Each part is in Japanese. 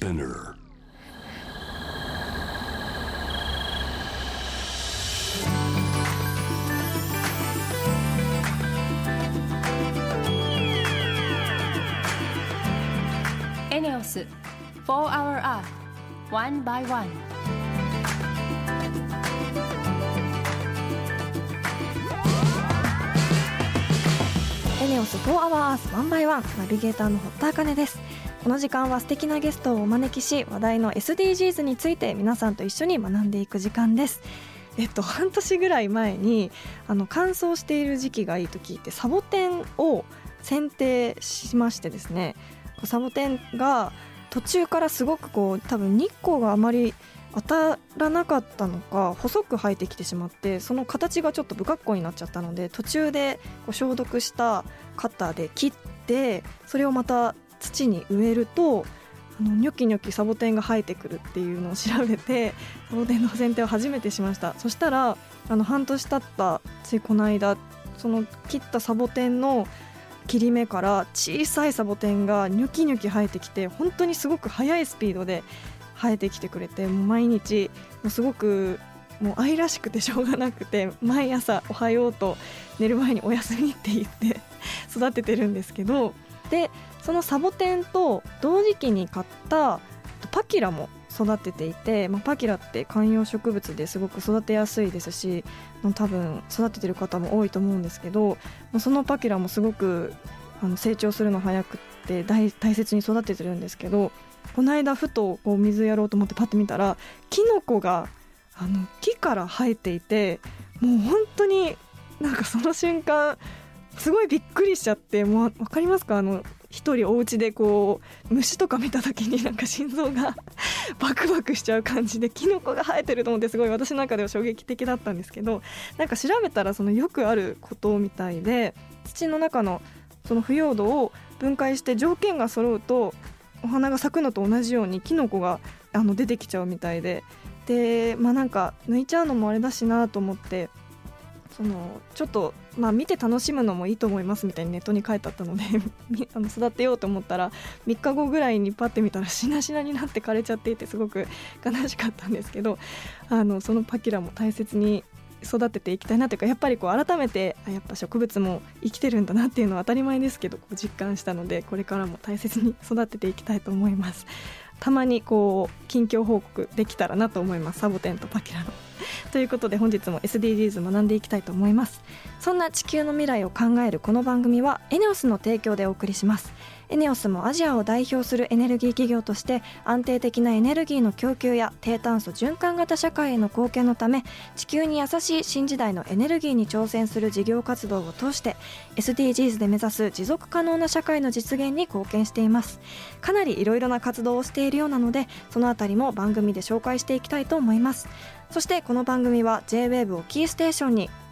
Spinner. ENEOS 4 Hour Earth One by One エネオス4 Hour Earth 1 by 1ナビゲーターの堀田茜ですこの時間は素敵なゲストをお招きし話題の SDGs について皆さんと一緒に学んでいく時間です。えっと半年ぐらい前にあの乾燥している時期がいいと聞いてサボテンを剪定しましてですねサボテンが途中からすごくこう多分日光があまり当たらなかったのか細く生えてきてしまってその形がちょっと不格好になっちゃったので途中でこう消毒したカッターで切ってそれをまた土に植えるとあのニョキニョキサボテンが生えてくるっていうのを調べてサボテンの剪定を初めてしました。そしたらあの半年経ったついこの間その切ったサボテンの切り目から小さいサボテンがニョキニョキ生えてきて本当にすごく速いスピードで生えてきてくれてもう毎日もうすごくもう愛らしくてしょうがなくて毎朝「おはよう」と寝る前に「おやすみ」って言って育ててるんですけどでそのサボテンと同時期に買ったパキラも育てていて、まあ、パキラって観葉植物ですごく育てやすいですし多分育ててる方も多いと思うんですけどそのパキラもすごくあの成長するの早くって大切に育ててるんですけどこの間ふとこう水やろうと思ってパッと見たらキノコがあの木から生えていてもう本当になんかその瞬間すごいびっくりしちゃってもう分かりますか？あの一人お家でこう虫とか見た時になんか心臓が バクバクしちゃう感じでキノコが生えてると思ってすごい私の中では衝撃的だったんですけどなんか調べたらそのよくあることみたいで土の中のその腐葉土を分解して条件が揃うとお花が咲くのと同じようにキノコがあの出てきちゃうみたいで。でまあなんか抜いちゃうのもあれだしなと思ってそのちょっとまあ見て楽しむのもいいと思いますみたいにネットに書いてあったので あの育てようと思ったら3日後ぐらいにパッて見たらしなしなになって枯れちゃっていてすごく悲しかったんですけどあのそのパキラも大切に育てていきたいなというかやっぱりこう改めてやっぱ植物も生きてるんだなっていうのは当たり前ですけどこう実感したのでこれからも大切に育てていきたいと思います。たまにこう近況報告できたらなと思います。サボテンとパキラの。ということで本日も SDGs 学んでいきたいと思います。そんな地球の未来を考えるこの番組はエネオスの提供でお送りします。エネオスもアジアを代表するエネルギー企業として安定的なエネルギーの供給や低炭素循環型社会への貢献のため地球に優しい新時代のエネルギーに挑戦する事業活動を通して SDGs で目指す持続可能な社会の実現に貢献しています。かなりいろいろな活動をしているようなのでそのあたりも番組で紹介していきたいと思います。そしてこの番組は JWAVE をキーステーションに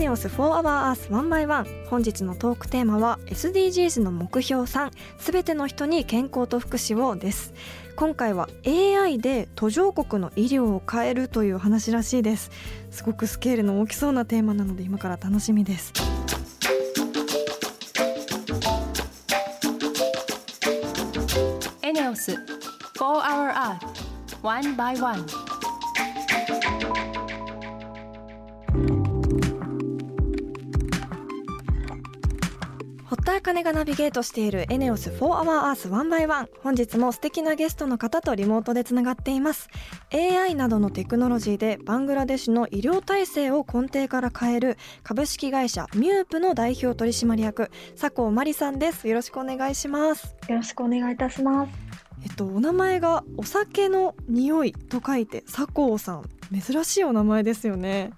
ネオス4 Hour Earth 1 by 1本日のトークテーマは SDGs の目標3すべての人に健康と福祉をです。今回は AI で途上国の医療を変えるという話らしいです。すごくスケールの大きそうなテーマなので今から楽しみです。エネオス4 Hour Earth 1 by 1田彩金がナビゲートしているエネオス4 Hour Earth 1 by 1本日も素敵なゲストの方とリモートでつながっています。AI などのテクノロジーでバングラデシュの医療体制を根底から変える株式会社ミュープの代表取締役佐藤真理さんです。よろしくお願いします。よろしくお願いいたします。えっとお名前がお酒の匂いと書いて佐藤さん。珍しいお名前ですよね。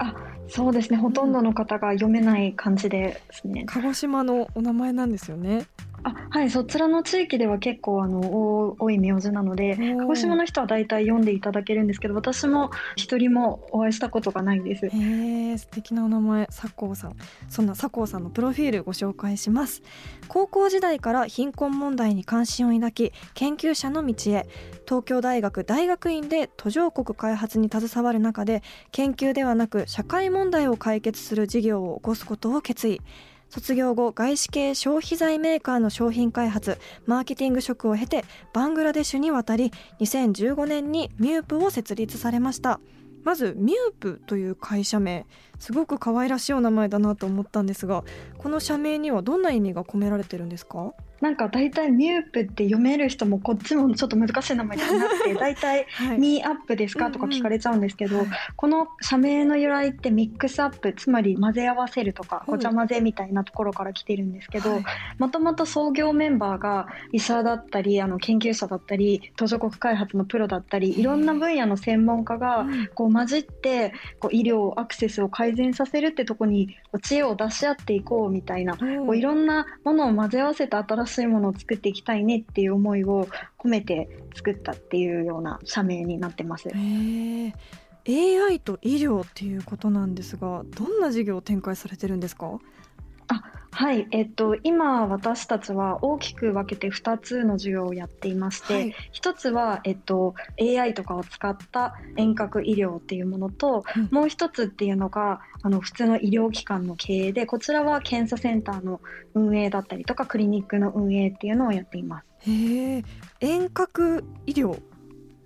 あ、そうですね。ほとんどの方が読めない感じですね。鹿児島のお名前なんですよねあはいそちらの地域では結構あの多多い名字なので鹿児島の人は大体読んでいただけるんですけど私も一人もお会いしたことがないです。へえ素敵なお名前佐藤さん。そんな佐藤さんのプロフィールご紹介します。高校時代から貧困問題に関心を抱き研究者の道へ。東京大学大学院で途上国開発に携わる中で研究ではなく社会問題を解決する事業を起こすことを決意卒業後外資系消費財メーカーの商品開発マーケティング職を経てバングラデシュに渡り2015年にミュープを設立されました。まずミュープという会社名すごく可愛らしいお名前だなと思ったんですがこの社名にはどんな意味が込められてるんですか？なんか大体ミュープって読める人もこっちもちょっと難しい名前になって 大体はい。ミーアップですかとか聞かれちゃうんですけど、この社名の由来ってミックスアップつまり混ぜ合わせるとかうんごちゃ混ぜみたいなところから来てるんですけど、はい。もともと創業メンバーが医者だったりあの研究者だったり途上国開発のプロだったりいろんな分野の専門家がうん。こう混じってこう医療アクセスを改善させるってとこに知恵を出し合っていこうみたいなこういろんなものを混ぜ合わせて新しいものを作っていきたいねっていう思いを込めて作ったっていうような社名になってます。AI と医療っていうことなんですがどんな事業を展開されてるんですか？はい、えっと、今私たちは大きく分けて2つの授業をやっていまして、はい。一つは、えっと、AI とかを使った遠隔医療っていうものと、うん。もう一つっていうのがあの普通の医療機関の経営でこちらは検査センターの運営だったりとかクリニックの運営っていうのをやっています。へえ。遠隔医療っ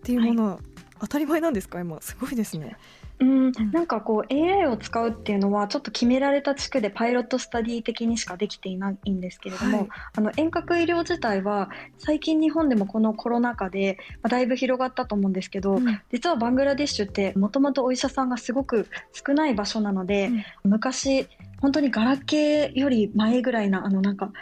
ていうものは当たり前なんですか？今すごいですねうん、なんかこう AI を使うっていうのはちょっと決められた地区でパイロットスタディ的にしかできていないんですけれども、はい。あの遠隔医療自体は最近日本でもこのコロナ禍で、まあ、だいぶ広がったと思うんですけど、うん。実はバングラデシュってもともとお医者さんがすごく少ない場所なので、昔本当にガラケーより前ぐらいなあのなんか、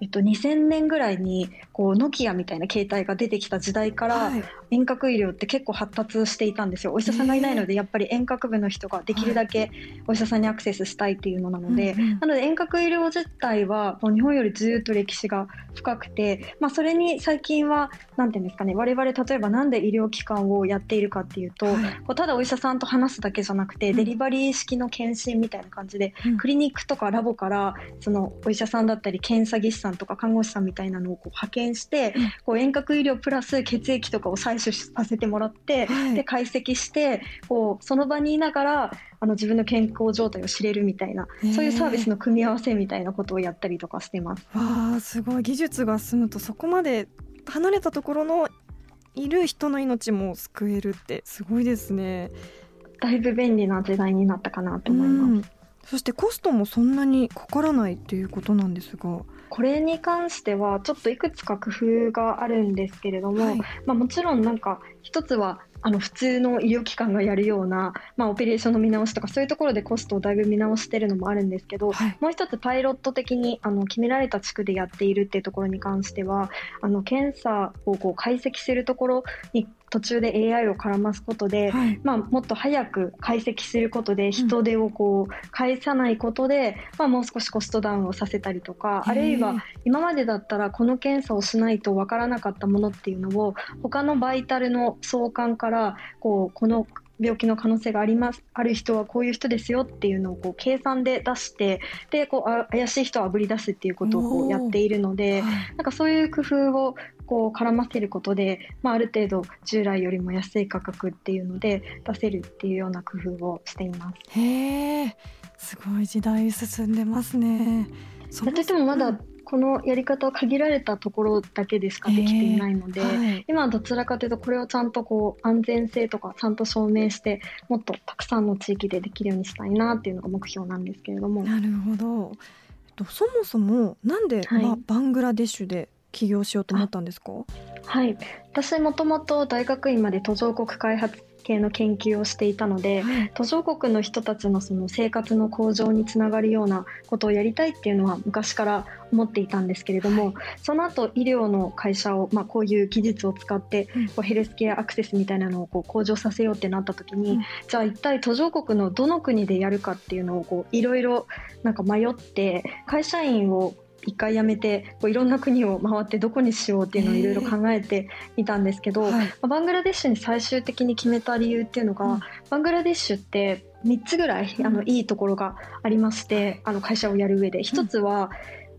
えっと、2000年ぐらいにこうノキアみたいな携帯が出てきた時代から、はい遠隔医療って結構発達していたんですよ。お医者さんがいないのでやっぱり遠隔部の人ができるだけお医者さんにアクセスしたいっていうのなので、うんうんなので遠隔医療自体はもう日本よりずっと歴史が深くて、まあ、それに最近はなんていうんですかね我々例えばなんで医療機関をやっているかっていうと、はい。こうただお医者さんと話すだけじゃなくて、うん。デリバリー式の検診みたいな感じで、うん。クリニックとかラボからそのお医者さんだったり検査技師さんとか看護師さんみたいなのをこう派遣して、うん。こう遠隔医療プラス血液とかを採取させてもらって、はいで解析してこうその場にいながらあの自分の健康状態を知れるみたいなへーそういうサービスの組み合わせみたいなことをやったりとかしてます。わあすごい技術が進むとそこまで離れたところのいる人の命も救えるってすごいですね。だいぶ便利な時代になったかなと思います。うんそしてコストもそんなにかからないっていうことなんですが、これに関してはちょっといくつか工夫があるんですけれども、はい。まあ、もちろんなんか一つはあの普通の医療機関がやるような、まあ、オペレーションの見直しとかそういうところでコストをだいぶ見直してるのもあるんですけど、はい。もう一つパイロット的にあの決められた地区でやっているっていうところに関してはあの検査をこう解析するところに途中で AI を絡ますことで、はい。まあ、もっと早く解析することで人手をこう返さないことで、まあ、もう少しコストダウンをさせたりとかあるいは今までだったらこの検査をしないとわからなかったものっていうのを他のバイタルの相関からこうこの病気の可能性がありますある人はこういう人ですよっていうのをこう計算で出してでこうあ怪しい人をあぶり出すっていうことをこうやっているのではいなんかそういう工夫をこう絡ませることで、まあ、ある程度従来よりも安い価格っていうので出せるっていうような工夫をしています。へえすごい時代進んでますね。そだってでもまだこのやり方は限られたところだけでしかできていないので、はい今はどちらかというとこれをちゃんとこう安全性とかちゃんと証明してもっとたくさんの地域でできるようにしたいなっていうのが目標なんですけれども。なるほど。えっとそもそもなんで、はいまバングラデシュで起業しようと思ったんですか？はい、私もともと大学院まで途上国開発系の研究をしていたのではい。途上国の人たちのその生活の向上につながるようなことをやりたいっていうのは昔から思っていたんですけれども、その後医療の会社を、まあ、こういう技術を使ってうん。こうヘルスケアアクセスみたいなのをこう向上させようってなった時に、うん。じゃあ一体途上国のどの国でやるかっていうのをこういろいろなんか迷って会社員を一回辞めてこういろんな国を回ってどこにしようっていうのをいろいろ考えてみたんですけど、はい、まあ、バングラデシュに最終的に決めた理由っていうのが、うん、バングラデシュって3つぐらいあのいいところがありましてあの会社をやる上で。1つは、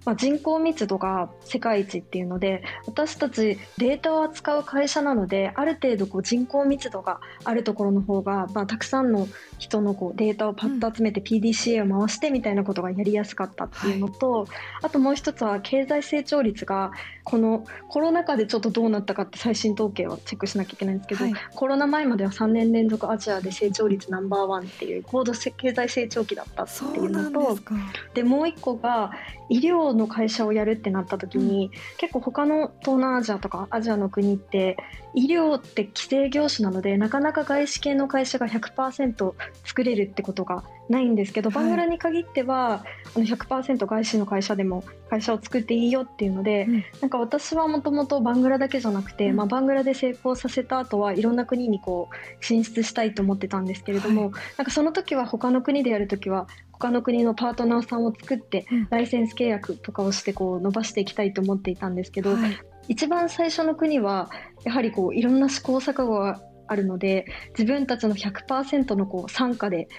まあ、人口密度が世界一っていうので私たちデータを扱う会社なのである程度こう人口密度があるところの方が、まあ、たくさんの人のこうデータをパッと集めて PDCA を回してみたいなことがやりやすかったっていうのと、はい、あともう一つは経済成長率がこのコロナ禍でちょっとどうなったかって最新統計をチェックしなきゃいけないんですけど、はい、コロナ前までは3年連続アジアで成長率ナンバーワンっていう高度経済成長期だったっていうのとでもう一個が医療の会社をやるってなった時に、うん、結構他の東南アジアとかアジアの国って医療って規制業種なのでなかなか外資系の会社が100%作れるってことがないんですけど、バングラに限ってはあの100%外資の会社でも会社を作っていいよっていうので、うん、なんか私はもともとバングラだけじゃなくて、うん、まあ、バングラで成功させた後はいろんな国にこう進出したいと思ってたんですけれども、はい、なんかその時は他の国でやる時は他の国のパートナーさんを作って、ライセンス契約とかをしてこう伸ばしていきたいと思っていたんですけど、はい、一番最初の国はやはりこういろんな試行錯誤があるので自分たちの100%のこう傘下で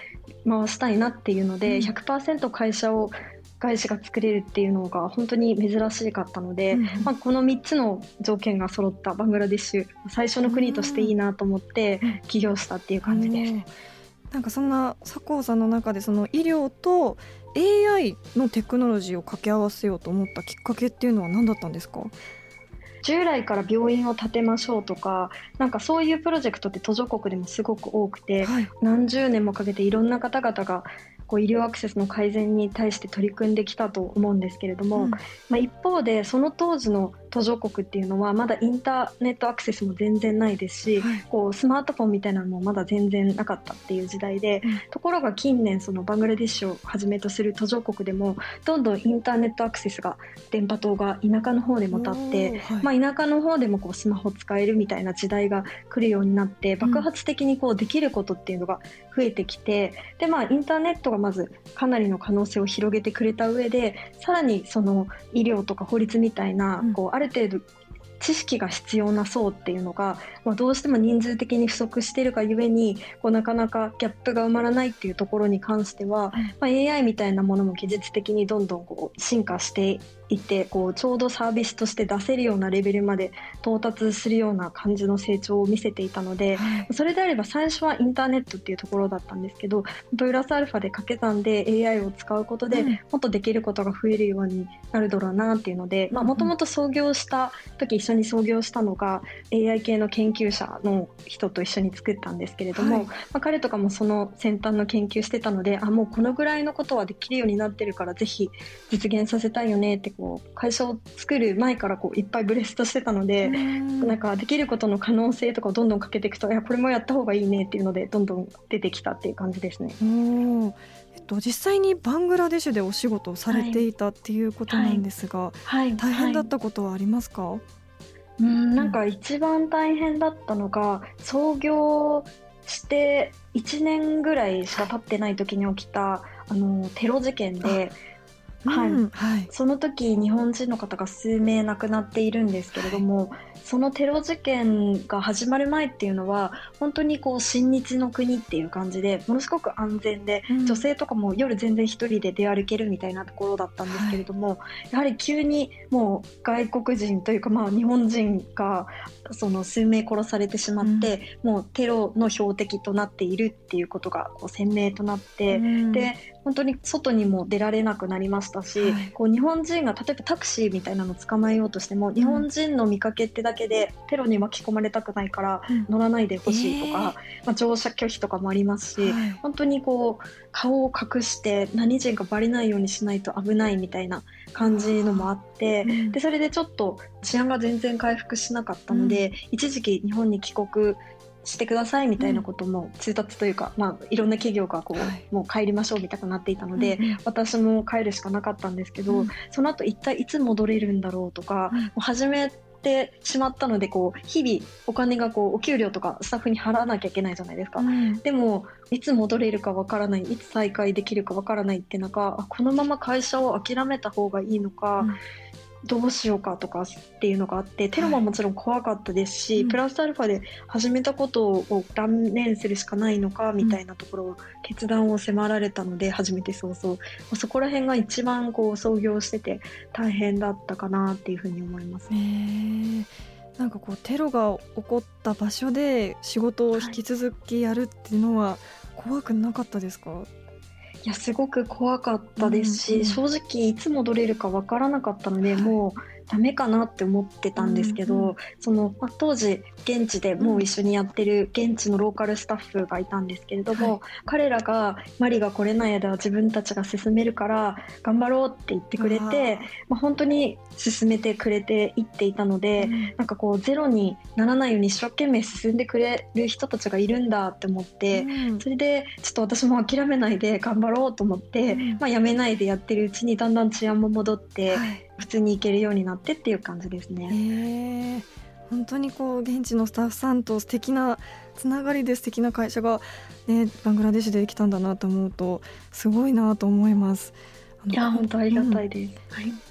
回したいなっていうので、うん、100%会社を外資が作れるっていうのが本当に珍しかったので、うん、まあ、この3つの条件が揃ったバングラデシュ最初の国としていいなと思って起業したっていう感じです。なんかそんな佐藤さんの中でその医療と AI のテクノロジーを掛け合わせようと思ったきっかけっていうのは何だったんですか？従来から病院を建てましょうとかなんかそういうプロジェクトって途上国でもすごく多くて、はい、何十年もかけていろんな方々がこう医療アクセスの改善に対して取り組んできたと思うんですけれども、うん、まあ、一方でその当時の途上国っていうのはまだインターネットアクセスも全然ないですし、はい、こうスマートフォンみたいなのもまだ全然なかったっていう時代で、うん、ところが近年そのバングラデシュをはじめとする途上国でもどんどんインターネットアクセスが電波塔が田舎の方でも立って、はい、まあ、田舎の方でもこうスマホ使えるみたいな時代が来るようになって爆発的にこうできることっていうのが増えてきて、でまあインターネットがまずかなりの可能性を広げてくれた上でさらにその医療とか法律みたいな、こうある程度知識が必要な層っていうのが、まあ、どうしても人数的に不足しているがゆえにこうなかなかギャップが埋まらないっていうところに関しては、まあ、AI みたいなものも技術的にどんどんこう進化していてこうちょうどサービスとして出せるようなレベルまで到達するような感じの成長を見せていたので、それであれば最初はインターネットっていうところだったんですけどプラスアルファで掛け算で AI を使うことで、もっとできることが増えるようになるだろうなっていうのでもともと創業した時一緒に創業したのが AI 系の研究者の人と一緒に作ったんですけれども、はい、まあ、彼とかもその先端の研究してたのであもうこのぐらいのことはできるようになってるからぜひ実現させたいよねってこう会社を作る前からこういっぱいブレストしてたのでなんかできることの可能性とかをどんどんかけていくといやこれもやった方がいいねっていうのでどんどん出てきたっていう感じですね。えっと、実際にバングラデシュでお仕事をされていたっていうことなんですが、はい。はい、大変だったことはありますか、はいうん。なんか一番大変だったのが創業して1年ぐらいしか経ってない時に起きたあのテロ事件で。はい、はい、その時日本人の方が数名亡くなっているんですけれども、そのテロ事件が始まる前っていうのは本当にこう親日の国っていう感じでものすごく安全で、うん、女性とかも夜全然一人で出歩けるみたいなところだったんですけれども、はい、やはり急にもう外国人というかまあ日本人がその数名殺されてしまって、うん、もうテロの標的となっているっていうことがこう鮮明となって、うん、で本当に外にも出られなくなりましたし、はい、こう日本人が例えばタクシーみたいなのを捕まえようとしても日本人の見かけってだけでテロに巻き込まれたくないから乗らないでほしいとか、うんえー、まあ、乗車拒否とかもありますし、はい、本当にこう顔を隠して何人かバレないようにしないと危ないみたいな感じのもあって、でそれでちょっと治安が全然回復しなかったので、一時期日本に帰国してくださいみたいなことも通達というか、うん、まあ、いろんな企業がこう、はい、もう帰りましょうみたいになっていたので、うん私も帰るしかなかったんですけど、うん、その後一体いつ戻れるんだろうとか、もう初めってしまったのでこう日々お金がこうお給料とかスタッフに払わなきゃいけないじゃないですか。うん、でもいつ戻れるかわからないいつ再開できるかわからないって中このまま会社を諦めた方がいいのか、うんどうしようかとかっていうのがあってテロももちろん怖かったですし、はい、プラスアルファで始めたことを断念するしかないのかみたいなところを決断を迫られたので始めて早々。そこら辺が一番こう創業してて大変だったかなっていうふうに思います。なんかこうテロが起こった場所で仕事を引き続きやるっていうのは怖くなかったですか、はいいやすごく怖かったですし、うんうん、正直いつ戻れるかわからなかったので、はい、もうダメかなって思ってたんですけど、うんうん、その、まあ、当時現地でもう一緒にやってる現地のローカルスタッフがいたんですけれども、はい、彼らがマリが来れない間は自分たちが進めるから頑張ろうって言ってくれてまあ、本当に進めてくれていっていたので、うん、なんかこうゼロにならないように一生懸命進んでくれる人たちがいるんだって思って、うん、それでちょっと私も諦めないで頑張ろうと思って、うん、まあ、やめないでやってるうちにだんだん治安も戻って、はい、普通に行けるようになってっていう感じですね。本当にこう現地のスタッフさんと素敵なつながりで素敵な会社が、ね、バングラデシュでできたんだなと思うとすごいなと思います。いや本当ありがたいです、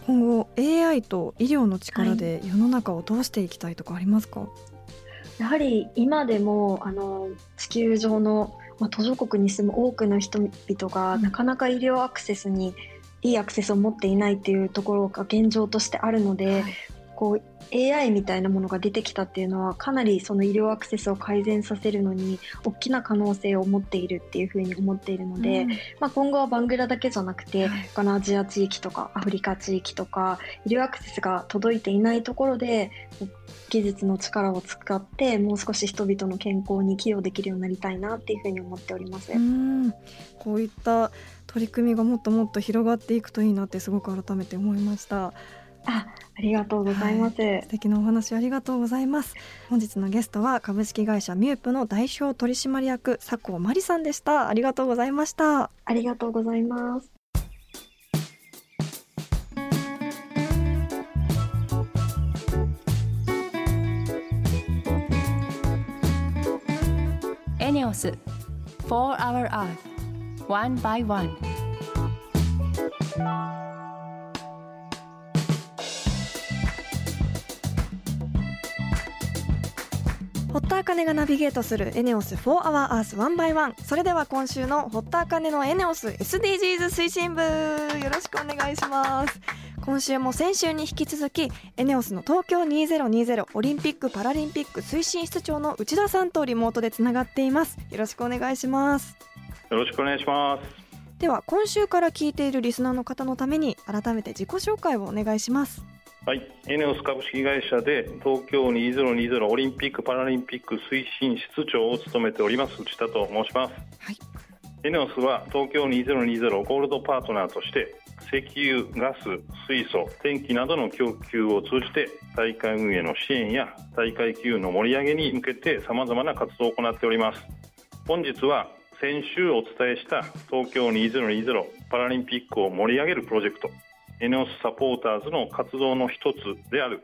うん、今後 AI と医療の力で世の中をどうしていきたいとかありますか、はい、やはり今でもあの地球上の、まあ、途上国に住む多くの人々が、なかなか医療アクセスにいいアクセスを持っていないっていうところが現状としてあるので、はい、こう AI みたいなものが出てきたっていうのはかなりその医療アクセスを改善させるのに大きな可能性を持っているっていうふうに思っているので、うん、まあ、今後はバングラだけじゃなくて、はい、他のアジア地域とかアフリカ地域とか医療アクセスが届いていないところで技術の力を使ってもう少し人々の健康に寄与できるようになりたいなっていうふうに思っております。うん。こういった取り組みがもっともっと広がっていくといいなってすごく改めて思いました。あ、ありがとうございます、はい、素敵なお話ありがとうございます。本日のゲストは株式会社ミュープの代表取締役佐藤真理さんでした。ありがとうございました。ありがとうございます。エネオス4 Hour Earth One by One. 堀田茜がナビゲートするエネオス4 Hour Earth One by One それでは今週の堀田茜のエネオス SDGs 推進部。よろしくお願いします。今週も先週に引き続きエネオスの東京2020オリンピック・パラリンピック推進室長の内田さんとリモートでつながっています。よろしくお願いします。よろしくお願いします。では今週から聞いているリスナーの方のために改めて自己紹介をお願いします。はい、エネオス株式会社で東京2020オリンピック・パラリンピック推進室長を務めております内田と申します、はい、エネオスは東京2020ゴールドパートナーとして石油、ガス、水素、電気などの供給を通じて大会運営の支援や大会機運の盛り上げに向けてさまざまな活動を行っております。本日は先週お伝えした東京2020パラリンピックを盛り上げるプロジェクト。エネオスサポーターズの活動の一つである、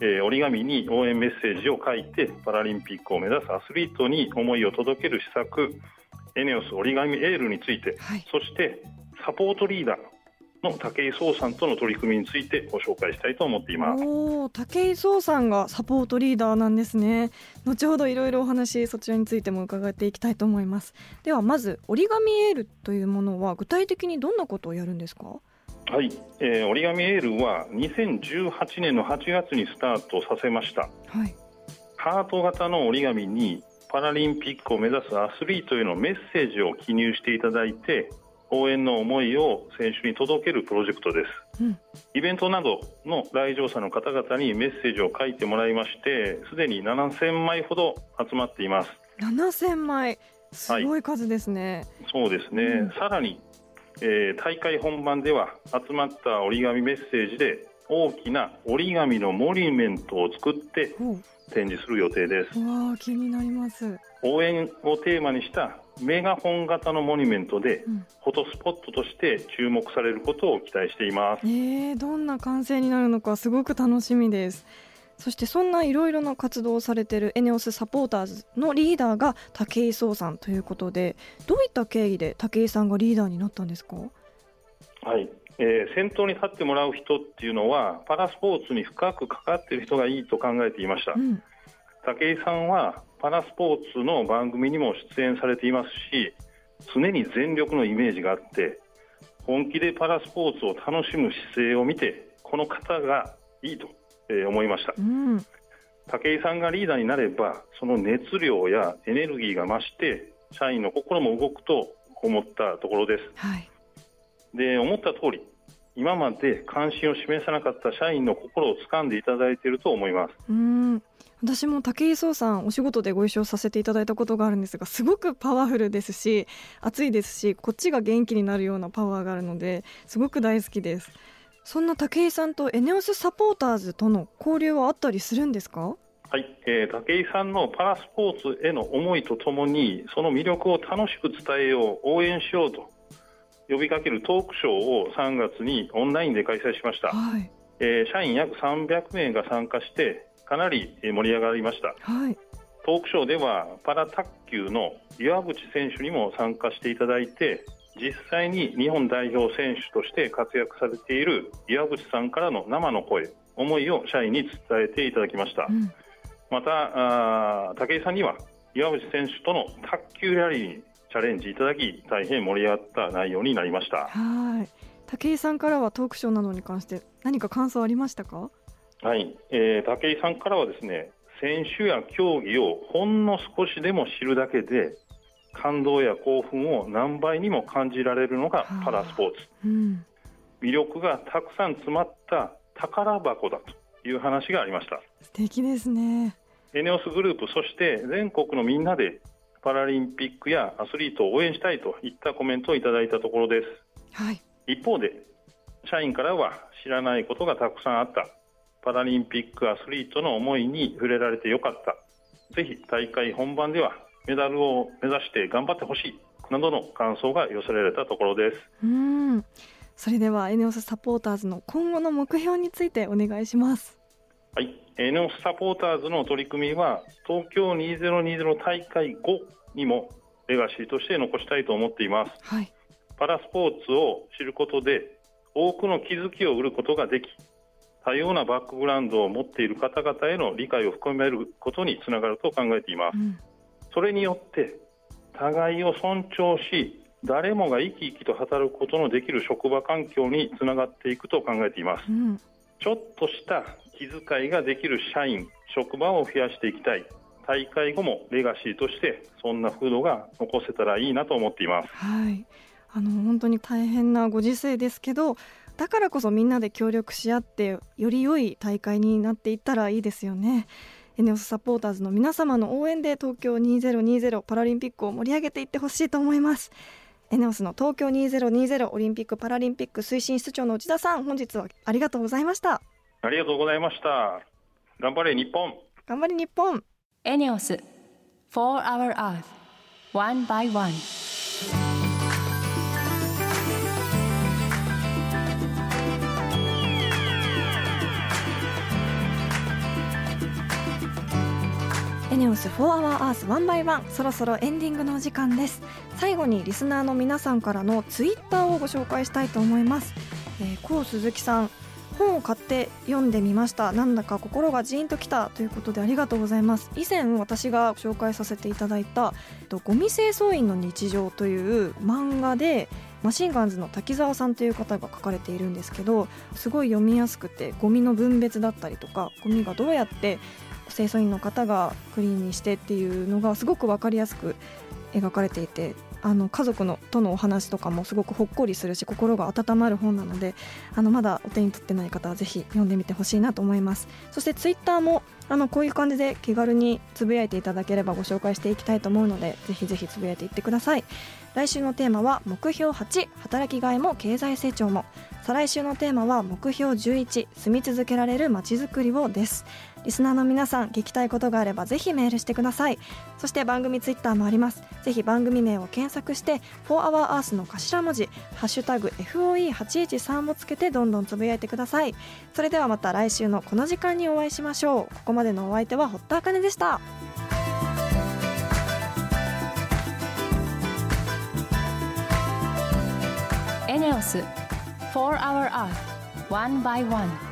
えー、折り紙に応援メッセージを書いてパラリンピックを目指すアスリートに思いを届ける施策エネオス折り紙エールについて、はい、そしてサポートリーダーの武井壮さんとの取り組みについてご紹介したいと思っています。お武井壮さんがサポートリーダーなんですね。後ほどいろいろお話そちらについても伺っていきたいと思います。ではまず折り紙エールというものは具体的にどんなことをやるんですか？はい、えー、折り紙エールは2018年の8月にスタートさせました、はい、ハート型の折り紙にパラリンピックを目指すアスリートへのメッセージを記入していただいて応援の思いを選手に届けるプロジェクトです、うん、イベントなどの来場者の方々にメッセージを書いてもらいましてすでに7000枚ほど集まっています。7000枚。すごい数ですね、はい、そうですね、うん、さらに、えー、大会本番では集まった折り紙メッセージで大きな折り紙のモニュメントを作って展示する予定です。わあ気になります。応援をテーマにしたメガホン型のモニュメントで、フォトスポットとして注目されることを期待しています、えー、どんな完成になるのかすごく楽しみです。そしてそんないろいろな活動をされているエネオスサポーターズのリーダーが武井壮さんということでどういった経緯で武井さんがリーダーになったんですか？はい、えー、先頭に立ってもらう人っていうのはパラスポーツに深く関わっている人がいいと考えていました、うん、武井さんはパラスポーツの番組にも出演されていますし常に全力のイメージがあって本気でパラスポーツを楽しむ姿勢を見てこの方がいいとえー、思いました、うん、武井さんがリーダーになればその熱量やエネルギーが増して社員の心も動くと思ったところです、はい、で思った通り今まで関心を示さなかった社員の心を掴んでいただいていると思います。うん私も武井壮さんお仕事でご一緒させていただいたことがあるんですがすごくパワフルですし熱いですしこっちが元気になるようなパワーがあるのですごく大好きです。そんな武井さんとエネオスサポーターズとの交流はあったりするんですか？はい、えー、武井さんのパラスポーツへの思いとともにその魅力を楽しく伝えよう応援しようと呼びかけるトークショーを3月にオンラインで開催しました、はい、えー、社員約300名が参加してかなり盛り上がりました、はい、トークショーではパラ卓球の岩渕選手にも参加していただいて実際に日本代表選手として活躍されている岩渕さんからの生の声思いを社員に伝えていただきました、うん、また武井さんには岩渕選手との卓球ラリーにチャレンジいただき大変盛り上がった内容になりました。はい。武井さんからはトークショーなどに関して何か感想ありましたか？はい、えー、武井さんからはですね選手や競技をほんの少しでも知るだけで感動や興奮を何倍にも感じられるのがパラスポーツ、うん、魅力がたくさん詰まった宝箱だという話がありました。素敵ですね。エネオスグループそして全国のみんなでパラリンピックやアスリートを応援したいといったコメントをいただいたところです、はい、一方で社員からは知らないことがたくさんあったパラリンピックアスリートの思いに触れられてよかった。ぜひ大会本番ではメダルを目指して頑張ってほしいなどの感想が寄せられたところです。うん。それではエネオスサポーターズの今後の目標についてお願いします。はい。エネオスサポーターズの取り組みは東京2020大会後にもレガシーとして残したいと思っています、はい、パラスポーツを知ることで多くの気づきを得ることができ多様なバックグラウンドを持っている方々への理解を含めることにつながると考えています、うん。それによって互いを尊重し誰もが生き生きと働くことのできる職場環境につながっていくと考えています、うん、ちょっとした気遣いができる社員職場を増やしていきたい。大会後もレガシーとしてそんな風土が残せたらいいなと思っています。はい。あの本当に大変なご時世ですけどだからこそみんなで協力し合ってより良い大会になっていったらいいですよね。エネオスサポーターズの皆様の応援で東京2020パラリンピックを盛り上げていってほしいと思います。エネオスの東京2020オリンピック・パラリンピック推進室長の内田さん本日はありがとうございました。ありがとうございました。頑張れ日本。頑張れ日本。エネオス4 Hour Earth One by One エネオス4 Hour Earth 1 by 1そろそろエンディングのお時間です。最後にリスナーの皆さんからのツイッターをご紹介したいと思います、えー、コウ鈴木さん本を買って読んでみました。なんだか心がジーンときたということでありがとうございます。以前私が紹介させていただいたゴミ清掃員の日常という漫画でマシンガンズの滝沢さんという方が書かれているんですけどすごい読みやすくてゴミの分別だったりとかゴミがどうやって清掃員の方がクリーンにしてっていうのがすごく分かりやすく描かれていてあの家族のとのお話とかもすごくほっこりするし心が温まる本なのであのまだお手に取ってない方はぜひ読んでみてほしいなと思います。そしてツイッターもあのこういう感じで気軽につぶやいていただければご紹介していきたいと思うのでぜひぜひつぶやいていってください。来週のテーマは目標8働きがいも経済成長も。再来週のテーマは目標11住み続けられるまちづくりをです。リスナーの皆さん聞きたいことがあればぜひメールしてください。そして番組ツイッターもあります。ぜひ番組名を検索して「4HourEarth」の頭文字「ハッシュタグ #FOE813」をつけてどんどんつぶやいてください。それではまた来週のこの時間にお会いしましょう。ここまでのお相手は堀田茜でした。エネオス4 Hour Earth One by One